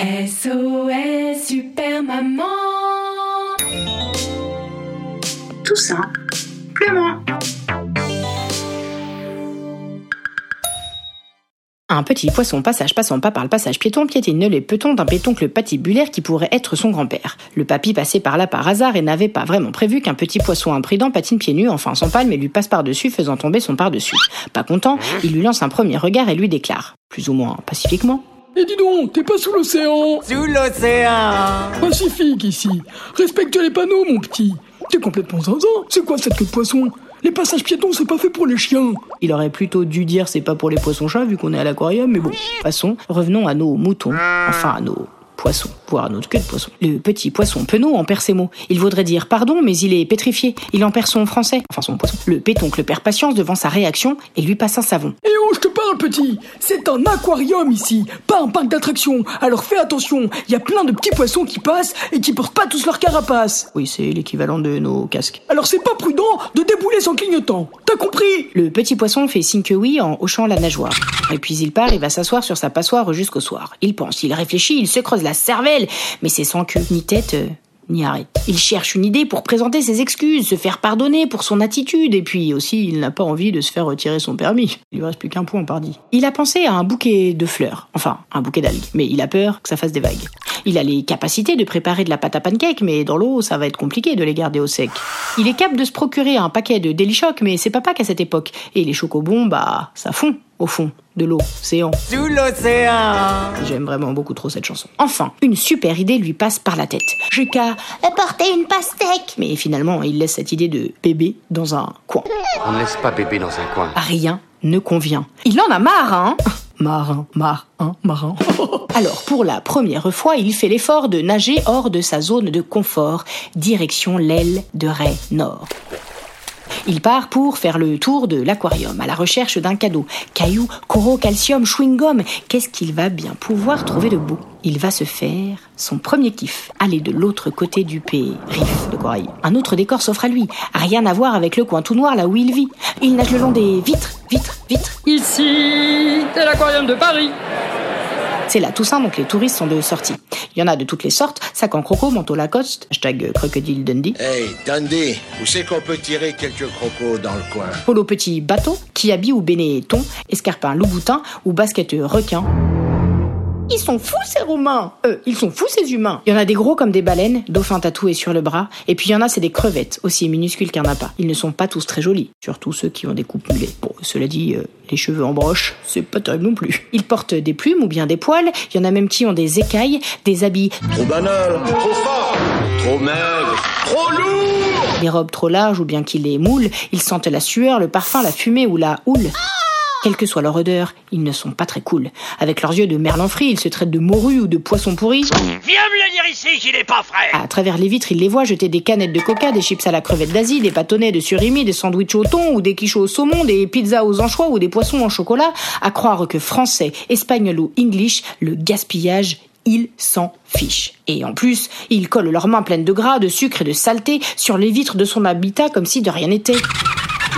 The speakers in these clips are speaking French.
SOS Super Maman Tout simplement. Un petit poisson passage passant pas par le passage piéton piétine les petons d'un pétoncle patibulaire qui pourrait être son grand-père. Le papy passait par là par hasard et n'avait pas vraiment prévu qu'un petit poisson imprudent patine pieds nus, enfin son palme et lui passe par-dessus faisant tomber son par-dessus. Pas content, il lui lance un premier regard et lui déclare, plus ou moins pacifiquement, Et dis donc, t'es pas sous l'océan Sous l'océan Pacifique ici. Respecte les panneaux, mon petit. T'es complètement zinzin. C'est quoi cette queue de poisson? Les passages piétons, c'est pas fait pour les chiens. Il aurait plutôt dû dire c'est pas pour les poissons-chats vu qu'on est à l'aquarium, mais bon. Passons, revenons à nos moutons, enfin à nos poissons, voire notre queue de poisson. Le petit poisson penaud en perd ses mots. Il vaudrait dire pardon, mais il est pétrifié. Il en perd son français, enfin son poisson. Le pétoncle perd patience devant sa réaction et lui passe un savon. Eh oh, je te parle, petit C'est un aquarium ici, pas un parc d'attractions. Alors fais attention, il y a plein de petits poissons qui passent et qui portent pas tous leur carapace. Oui, c'est l'équivalent de nos casques. Alors c'est pas prudent de débouler sans clignotant. T'as compris? Le petit poisson fait signe que oui en hochant la nageoire. Et puis il part et va s'asseoir sur sa passoire jusqu'au soir. Il pense, il réfléchit, il se creuse la cervelle, mais c'est sans queue, ni tête, euh, ni arrête. Il cherche une idée pour présenter ses excuses, se faire pardonner pour son attitude, et puis aussi il n'a pas envie de se faire retirer son permis. Il lui reste plus qu'un point, pardi. Il a pensé à un bouquet de fleurs, enfin un bouquet d'algues, mais il a peur que ça fasse des vagues. Il a les capacités de préparer de la pâte à pancake, mais dans l'eau, ça va être compliqué de les garder au sec. Il est capable de se procurer un paquet de Deli Choc, mais c'est papa qu'à cette époque. Et les chocobons, bah, ça fond au fond de l'eau, océan. Sous l'océan J'aime vraiment beaucoup trop cette chanson. Enfin, une super idée lui passe par la tête. J'ai qu'à porter une pastèque. Mais finalement, il laisse cette idée de bébé dans un coin. On ne laisse pas bébé dans un coin. Rien ne convient. Il en a marre, hein Marin, marin, marin. Alors, pour la première fois, il fait l'effort de nager hors de sa zone de confort, direction l'aile de Ray Nord. Il part pour faire le tour de l'aquarium à la recherche d'un cadeau. Cailloux, coraux, calcium, chewing-gum. Qu'est-ce qu'il va bien pouvoir trouver de beau? Il va se faire son premier kiff. Aller de l'autre côté du périph de corail. Un autre décor s'offre à lui. Rien à voir avec le coin tout noir là où il vit. Il nage le long des vitres, vitres, vitres. Ici, c'est l'aquarium de Paris. C'est la Toussaint, donc les touristes sont de sortie. Il y en a de toutes les sortes, sac en croco, manteau Lacoste, hashtag crocodile Dundee, Hey, Dundee, où c'est qu'on peut tirer quelques crocos dans le coin? Polo petit bateau, kiabi ou bénéton, escarpin louboutin ou basket requin. Ils sont fous ces Roumains. Euh, ils sont fous ces humains. Il y en a des gros comme des baleines, dauphins tatoués sur le bras, et puis il y en a c'est des crevettes, aussi minuscules qu'un appât. Ils ne sont pas tous très jolis, surtout ceux qui ont des coupes mulets. Bon, cela dit, euh, les cheveux en broche, c'est pas terrible non plus. Ils portent des plumes ou bien des poils, il y en a même qui ont des écailles, des habits Trop banal, trop fort, trop maigre, trop lourd. Des robes trop larges ou bien qu'ils les moulent, ils sentent la sueur, le parfum, la fumée ou la houle. Quelle que soit leur odeur, ils ne sont pas très cool. Avec leurs yeux de merlan frit, ils se traitent de morue ou de poisson pourri. Viens me le dire ici qu'il est pas frais À travers les vitres, ils les voient jeter des canettes de coca, des chips à la crevette d'Asie, des bâtonnets de surimi, des sandwichs au thon ou des quichots au saumon, des pizzas aux anchois ou des poissons en chocolat. À croire que français, espagnol ou english, le gaspillage ils s'en fichent. Et en plus, ils collent leurs mains pleines de gras, de sucre et de saleté sur les vitres de son habitat comme si de rien n'était.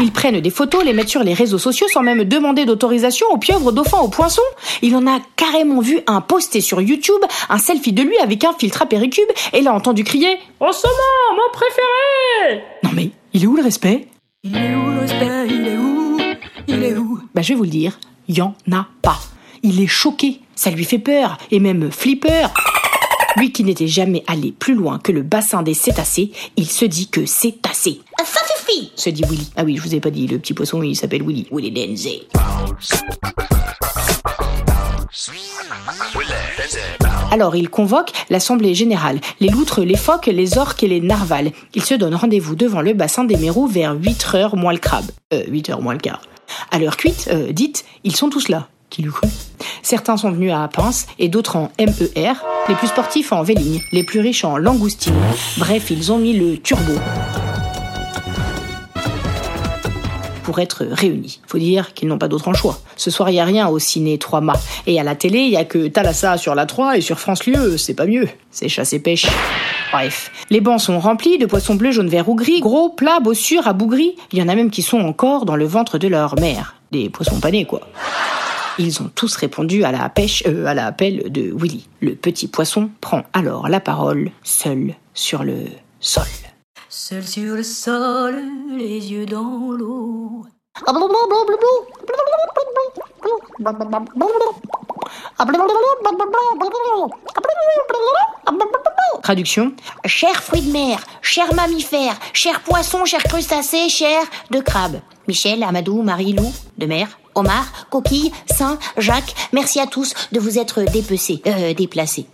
Ils prennent des photos, les mettent sur les réseaux sociaux sans même demander d'autorisation aux pieuvres, aux dauphins, aux poissons. Il en a carrément vu un posté sur YouTube, un selfie de lui avec un filtre à péricube, et l'a entendu crier En saumon, mon préféré Non mais, il est où le respect? Il est où le respect? Il est où? Il est où? Bah je vais vous le dire, y en a pas. Il est choqué, ça lui fait peur, et même flipper. Lui qui n'était jamais allé plus loin que le bassin des cétacés, il se dit que c'est assez. Se dit Willy. Ah oui, je vous ai pas dit, le petit poisson il s'appelle Willy. Willy Denze. Alors il convoque l'assemblée générale, les loutres, les phoques, les orques et les narvals. Ils se donnent rendez-vous devant le bassin des mérous vers 8 heures moins le crabe. Euh, 8 heures moins le quart. À l'heure cuite, euh, dites, ils sont tous là. Qui l'eût cru Certains sont venus à pince et d'autres en MER, les plus sportifs en véligne, les plus riches en langoustine. Bref, ils ont mis le turbo pour être réunis. Faut dire qu'ils n'ont pas d'autre choix. Ce soir, il a rien au ciné 3 mâts. Et à la télé, il y a que Thalassa sur la 3 et sur France Lieu, c'est pas mieux. C'est chasse et pêche. Bref. Les bancs sont remplis de poissons bleus, jaunes, verts ou gris, gros, plats, bossures, abougris. Il y en a même qui sont encore dans le ventre de leur mère. Des poissons panés, quoi. Ils ont tous répondu à la pêche, euh, à l'appel de Willy. Le petit poisson prend alors la parole, seul sur le sol. Seul sur le sol, les yeux dans l'eau. Traduction Cher fruit de mer, cher mammifère, cher poisson, cher crustacé, cher de crabe. Michel, Amadou, Marie-Lou, de mer, Omar, Coquille, Saint, Jacques, merci à tous de vous être dépecés, euh, déplacés.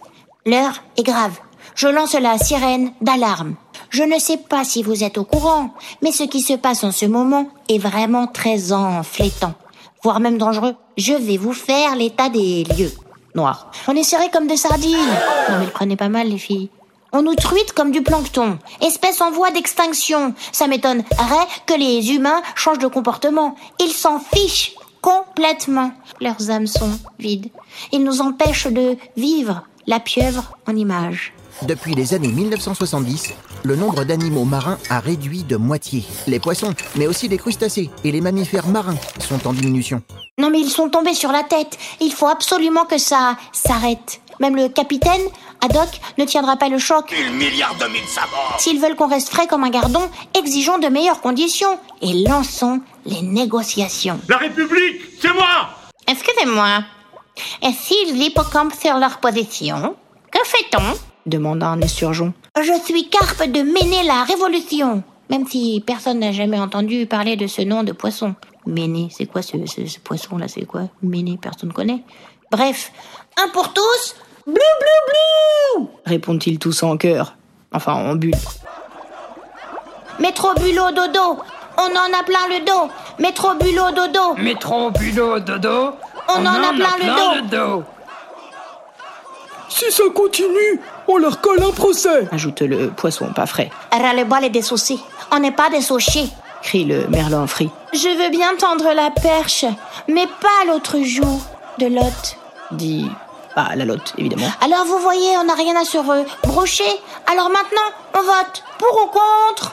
L'heure est grave. Je lance la sirène d'alarme. Je ne sais pas si vous êtes au courant, mais ce qui se passe en ce moment est vraiment très enflétant, voire même dangereux. Je vais vous faire l'état des lieux. Noir. On est serré comme des sardines. Non mais le prenez pas mal les filles. On nous truite comme du plancton, espèce en voie d'extinction. Ça m'étonnerait que les humains changent de comportement. Ils s'en fichent complètement. Leurs âmes sont vides. Ils nous empêchent de vivre la pieuvre en image. Depuis les années 1970, le nombre d'animaux marins a réduit de moitié. Les poissons, mais aussi les crustacés et les mammifères marins sont en diminution. Non mais ils sont tombés sur la tête. Il faut absolument que ça s'arrête. Même le capitaine, Haddock, ne tiendra pas le choc. Mille milliards de mille sabords S'ils veulent qu'on reste frais comme un gardon, exigeons de meilleures conditions et lançons les négociations. La République, c'est moi Excusez-moi. Et s'ils l'hippocampe sur leur position, que fait-on? Demanda un esturgeon. Je suis Carpe de Méné la Révolution. Même si personne n'a jamais entendu parler de ce nom de poisson. Méné, c'est quoi ce, ce, ce poisson-là C'est quoi? Méné, personne connaît. Bref, un pour tous, blou blou blou répondent-ils tous en chœur. Enfin, en bulle. Métro bulot dodo, on en a plein le dos. Métro bulot dodo, Métro, bulot, dodo. on, en, a plein, le dos. dos. Si ça continue, on leur colle un procès. ajoute le poisson pas frais. Ras-le-bol et des soucis. On n'est pas des soucis, crie le merlan frit. Je veux bien tendre la perche, mais pas l'autre joue de Lot, dit bah, la lotte, évidemment. Alors vous voyez, on n'a rien à se rebrocher. Alors maintenant, on vote pour ou contre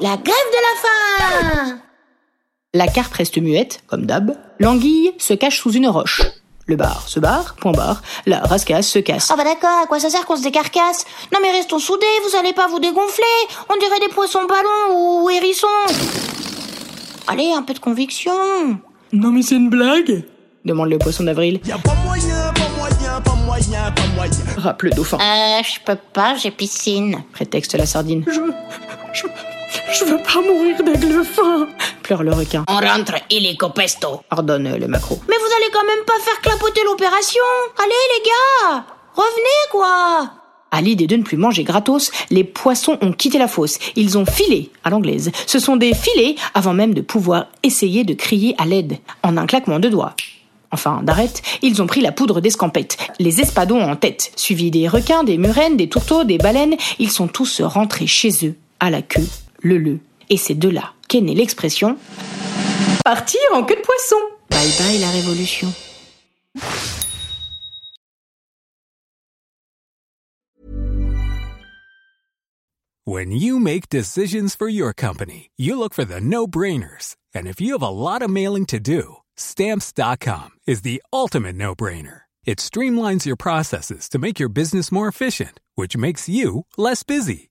la grève de la faim. La carte reste muette, comme d'hab. L'anguille se cache sous une roche. Le bar se barre, point barre. La rascasse se casse. Ah bah d'accord, à quoi ça sert qu'on se décarcasse? Non mais restons soudés, vous allez pas vous dégonfler. On dirait des poissons ballons ou hérissons. Allez, un peu de conviction. Non mais c'est une blague Demande le poisson d'avril. Y'a pas moyen, pas moyen, pas moyen, pas moyen. Rappe le dauphin. Euh, je peux pas, j'ai piscine. Prétexte la sardine. Je... Je... Je veux pas mourir d'aigle faim Pleure le requin. On rentre illico pesto. Ordonne le macro. Mais vous allez quand même pas faire clapoter l'opération Allez les gars Revenez quoi à l'idée de ne plus manger gratos, les poissons ont quitté la fosse. Ils ont filé à l'anglaise. Ce sont des filets avant même de pouvoir essayer de crier à l'aide. En un claquement de doigts. Enfin, d'arrête, ils ont pris la poudre d'escampette, les espadons en tête, suivis des requins, des murènes, des tourteaux, des baleines. Ils sont tous rentrés chez eux, à la queue, le le. Et c'est de là qu'est née l'expression Partir en queue de poisson. Bye bye la révolution. When you make decisions for your company, you look for the no-brainers. And if you have a lot of mailing to do, stamps.com is the ultimate no-brainer. It streamlines your processes to make your business more efficient, which makes you less busy.